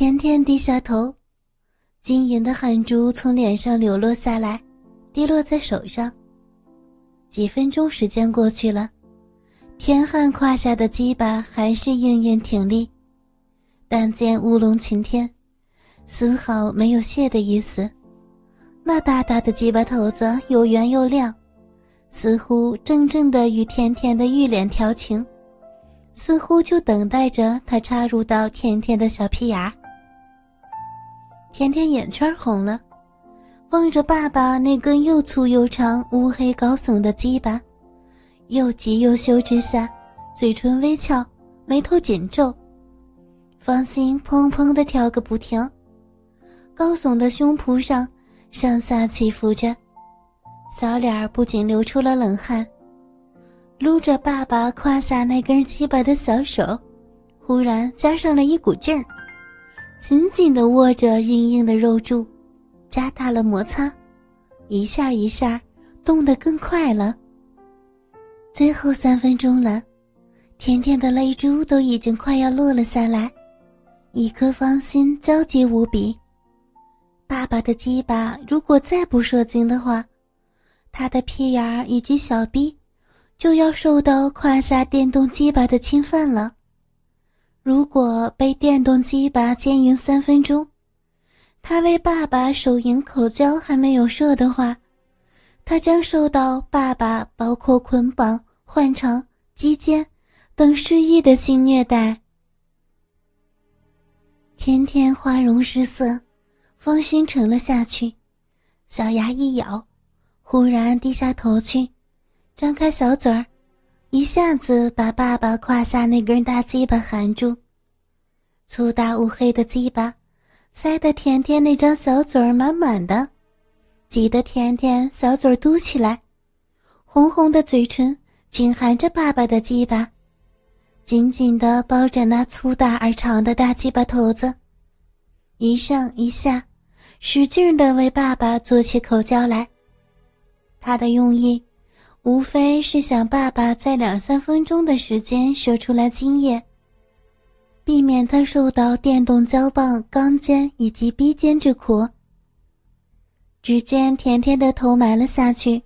甜甜低下头，晶莹的汗珠从脸上流落下来，滴落在手上。几分钟时间过去了，田汉胯下的鸡巴还是硬硬挺立，但见乌龙擎天，丝毫没有泄的意思。那大大的鸡巴头子又圆又亮，似乎正正的与甜甜的玉脸调情，似乎就等待着他插入到甜甜的小屁眼。甜甜眼圈红了，望着爸爸那根又粗又长、乌黑高耸的鸡巴，又急又羞之下，嘴唇微翘，眉头紧皱，芳心砰砰的跳个不停，高耸的胸脯上。上下起伏着，小脸儿不仅流出了冷汗。撸着爸爸胯下那根鸡巴的小手，忽然加上了一股劲儿，紧紧地握着硬硬的肉柱，加大了摩擦，一下一下动得更快了。最后三分钟了，甜甜的泪珠都已经快要落了下来，一颗芳心焦急无比。爸爸的鸡巴如果再不射精的话，他的屁眼儿以及小臂就要受到胯下电动鸡巴的侵犯了。如果被电动鸡巴奸淫三分钟，他为爸爸手淫口交还没有射的话，他将受到爸爸包括捆绑、换肠、击奸等失意的性虐待。天天花容失色。芳心沉了下去，小牙一咬，忽然低下头去，张开小嘴儿，一下子把爸爸胯下那根大鸡巴含住。粗大乌黑的鸡巴，塞得甜甜那张小嘴儿满满的，挤得甜甜小嘴儿嘟起来，红红的嘴唇紧含着爸爸的鸡巴，紧紧地包着那粗大而长的大鸡巴头子，一上一下。使劲地为爸爸做起口交来，他的用意无非是想爸爸在两三分钟的时间射出来精液，避免他受到电动胶棒、钢尖以及逼尖之苦。只见甜甜的头埋了下去，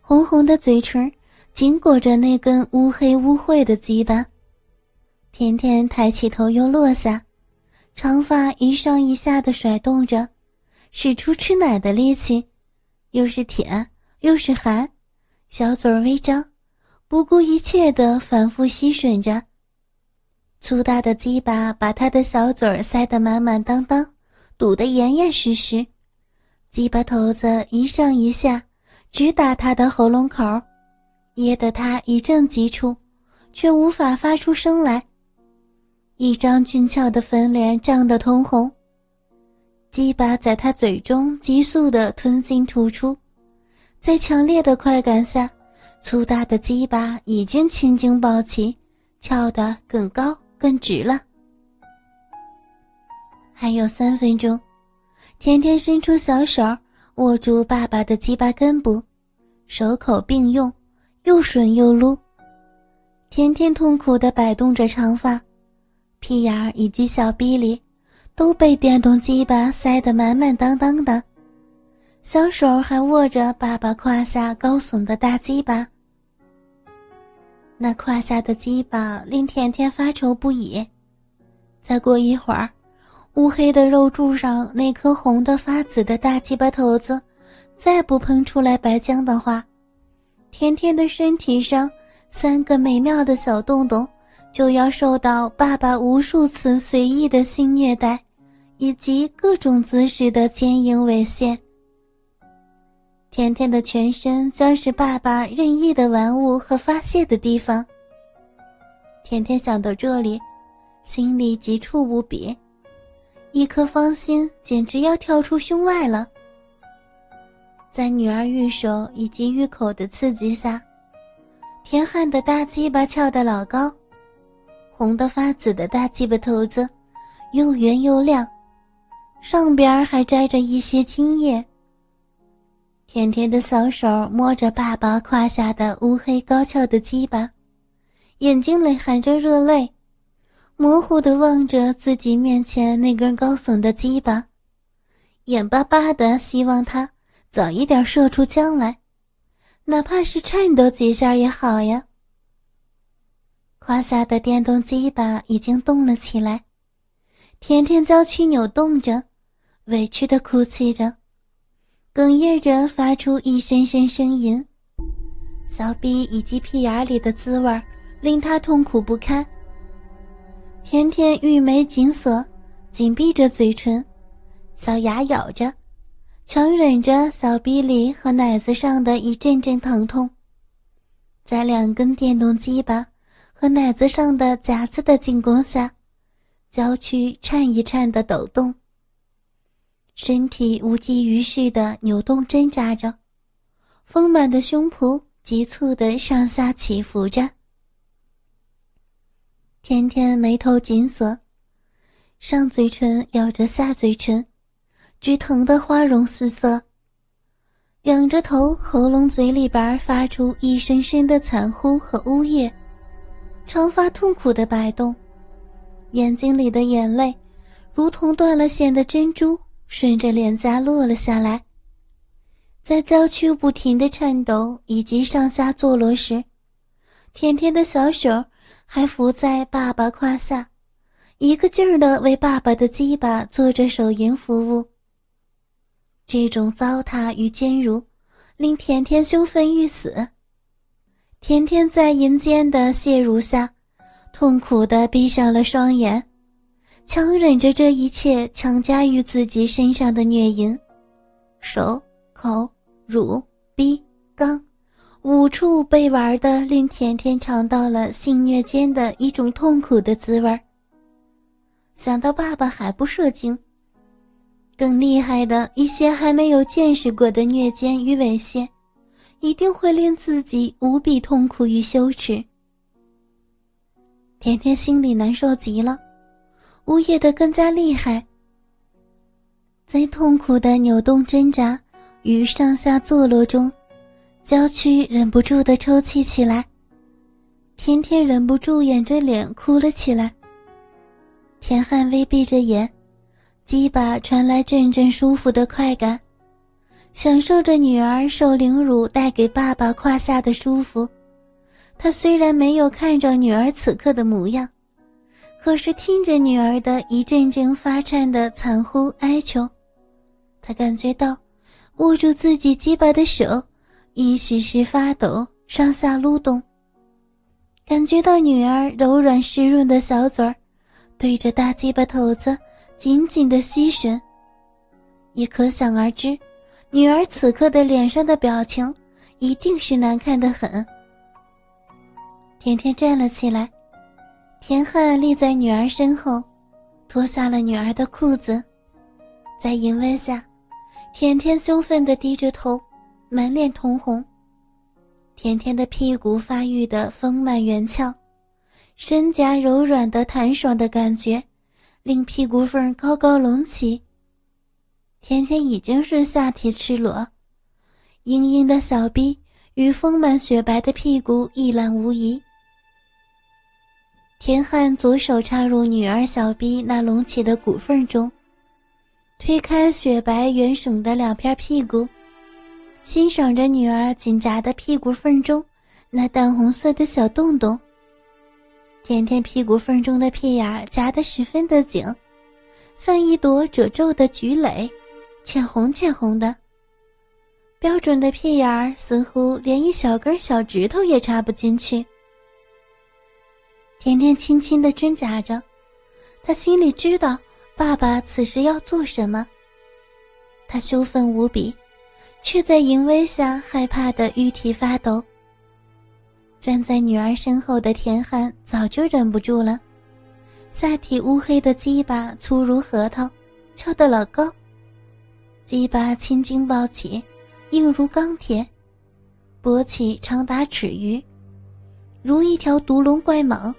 红红的嘴唇紧裹着那根乌黑污秽的鸡巴。甜甜抬起头又落下，长发一上一下的甩动着。使出吃奶的力气，又是舔又是含，小嘴微张，不顾一切的反复吸吮着。粗大的鸡巴把他的小嘴儿塞得满满当当，堵得严严实实。鸡巴头子一上一下，直打他的喉咙口，噎得他一阵急促，却无法发出声来。一张俊俏的粉脸涨得通红。鸡巴在他嘴中急速的吞进吐出，在强烈的快感下，粗大的鸡巴已经青筋暴起，翘得更高更直了。还有三分钟，甜甜伸出小手握住爸爸的鸡巴根部，手口并用，又吮又撸。甜甜痛苦地摆动着长发，屁眼儿以及小臂里。都被电动鸡巴塞得满满当当的，小手还握着爸爸胯下高耸的大鸡巴。那胯下的鸡巴令甜甜发愁不已。再过一会儿，乌黑的肉柱上那颗红的发紫的大鸡巴头子，再不喷出来白浆的话，甜甜的身体上三个美妙的小洞洞，就要受到爸爸无数次随意的性虐待。以及各种姿势的坚硬猥亵，甜甜的全身将是爸爸任意的玩物和发泄的地方。甜甜想到这里，心里急促无比，一颗芳心简直要跳出胸外了。在女儿玉手以及玉口的刺激下，田汉的大鸡巴翘得老高，红得发紫的大鸡巴头子，又圆又亮。上边还摘着一些金叶。甜甜的小手摸着爸爸胯下的乌黑高翘的鸡巴，眼睛里含着热泪，模糊的望着自己面前那根高耸的鸡巴，眼巴巴的希望他早一点射出浆来，哪怕是颤抖几下也好呀。胯下的电动鸡巴已经动了起来，甜甜娇躯扭动着，委屈的哭泣着，哽咽着发出一声声呻吟。小臂以及屁眼里的滋味令他痛苦不堪。甜甜玉眉紧锁，紧闭着嘴唇，小牙咬着，强忍着小臂里和奶子上的一阵阵疼痛，在两根电动鸡巴。和奶子上的夹子的进攻下，娇躯颤一颤的抖动，身体无济于事的扭动挣扎着，丰满的胸脯急促的上下起伏着。甜甜眉头紧锁，上嘴唇咬着下嘴唇，直疼得花容失色，仰着头，喉咙嘴里边发出一声声的惨呼和呜咽。长发痛苦的摆动，眼睛里的眼泪如同断了线的珍珠，顺着脸颊落了下来。在娇躯不停的颤抖以及上下坐落时，甜甜的小手还伏在爸爸胯下，一个劲儿的为爸爸的鸡巴做着手淫服务。这种糟蹋与奸辱，令甜甜羞愤欲死。甜甜在淫间的亵辱下，痛苦的闭上了双眼，强忍着这一切强加于自己身上的虐淫，手、口、乳、逼、肛，五处被玩的，令甜甜尝到了性虐间的一种痛苦的滋味想到爸爸还不射精，更厉害的一些还没有见识过的虐奸与猥亵。一定会令自己无比痛苦与羞耻。甜甜心里难受极了，呜咽的更加厉害。在痛苦的扭动挣扎与上下坐落中，娇躯忍不住的抽泣起来。甜甜忍不住掩着脸哭了起来。田汉微闭着眼，鸡巴传来阵阵舒服的快感。享受着女儿受凌辱带给爸爸胯下的舒服，他虽然没有看着女儿此刻的模样，可是听着女儿的一阵阵发颤的惨呼哀求，他感觉到握住自己鸡巴的手一时时发抖，上下撸动。感觉到女儿柔软湿润的小嘴儿对着大鸡巴头子紧紧的吸吮，也可想而知。女儿此刻的脸上的表情，一定是难看的很。甜甜站了起来，田汉立在女儿身后，脱下了女儿的裤子，在淫威下，甜甜羞愤地低着头，满脸通红。甜甜的屁股发育的丰满圆翘，身颊柔软的弹爽的感觉，令屁股缝高高隆起。甜甜已经是下体赤裸，硬硬的小臂与丰满雪白的屁股一览无遗。田汉左手插入女儿小臂那隆起的骨缝中，推开雪白圆耸的两片屁股，欣赏着女儿紧夹的屁股缝中那淡红色的小洞洞。甜甜屁股缝中的屁眼夹得十分的紧，像一朵褶皱的菊蕾。浅红浅红的，标准的屁眼儿似乎连一小根小指头也插不进去。甜甜轻轻的挣扎着，她心里知道爸爸此时要做什么。她羞愤无比，却在淫威下害怕的玉体发抖。站在女儿身后的田汉早就忍不住了，下体乌黑的鸡巴粗如核桃，翘得老高。鸡巴青筋暴起，硬如钢铁，勃起长达尺余，如一条毒龙怪蟒。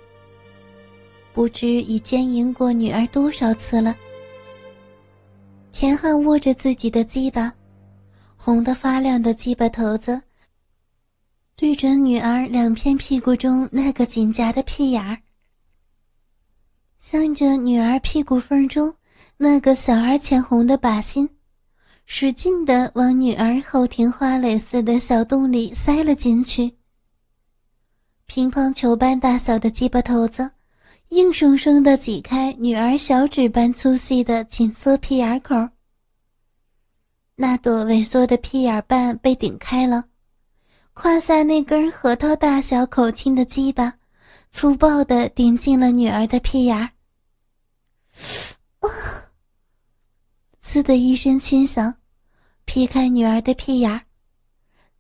不知已奸淫过女儿多少次了。田汉握着自己的鸡巴，红得发亮的鸡巴头子，对准女儿两片屁股中那个紧夹的屁眼儿。向着女儿屁股缝中那个小而浅红的靶心，使劲的往女儿后庭花蕾似的小洞里塞了进去。乒乓球般大小的鸡巴头子，硬生生的挤开女儿小指般粗细的紧缩屁眼口。那朵萎缩的屁眼瓣被顶开了，胯下那根核桃大小、口径的鸡巴，粗暴的顶进了女儿的屁眼。啊！呲的一声轻响，劈开女儿的屁眼，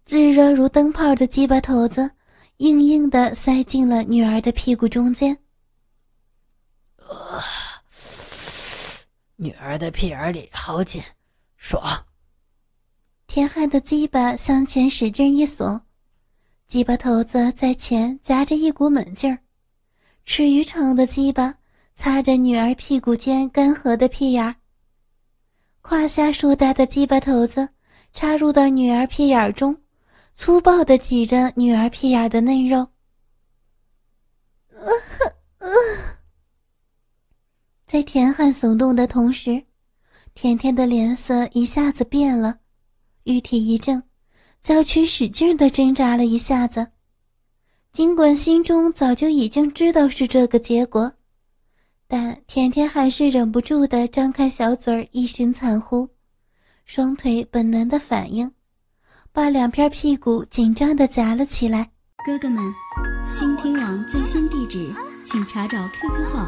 炙热如灯泡的鸡巴头子。硬硬的塞进了女儿的屁股中间。呃，女儿的屁眼里好紧，爽。田汉的鸡巴向前使劲一耸，鸡巴头子在前夹着一股猛劲儿，尺余长的鸡巴擦着女儿屁股间干涸的屁眼儿，胯下硕大的鸡巴头子插入到女儿屁眼中。粗暴的挤着女儿屁眼的嫩肉，在田汉耸动的同时，甜甜的脸色一下子变了，玉体一怔，娇躯使劲的挣扎了一下子。尽管心中早就已经知道是这个结果，但甜甜还是忍不住的张开小嘴儿，一声惨呼，双腿本能的反应。把两片屁股紧张的夹了起来。哥哥们，倾听网最新地址，请查找 QQ 号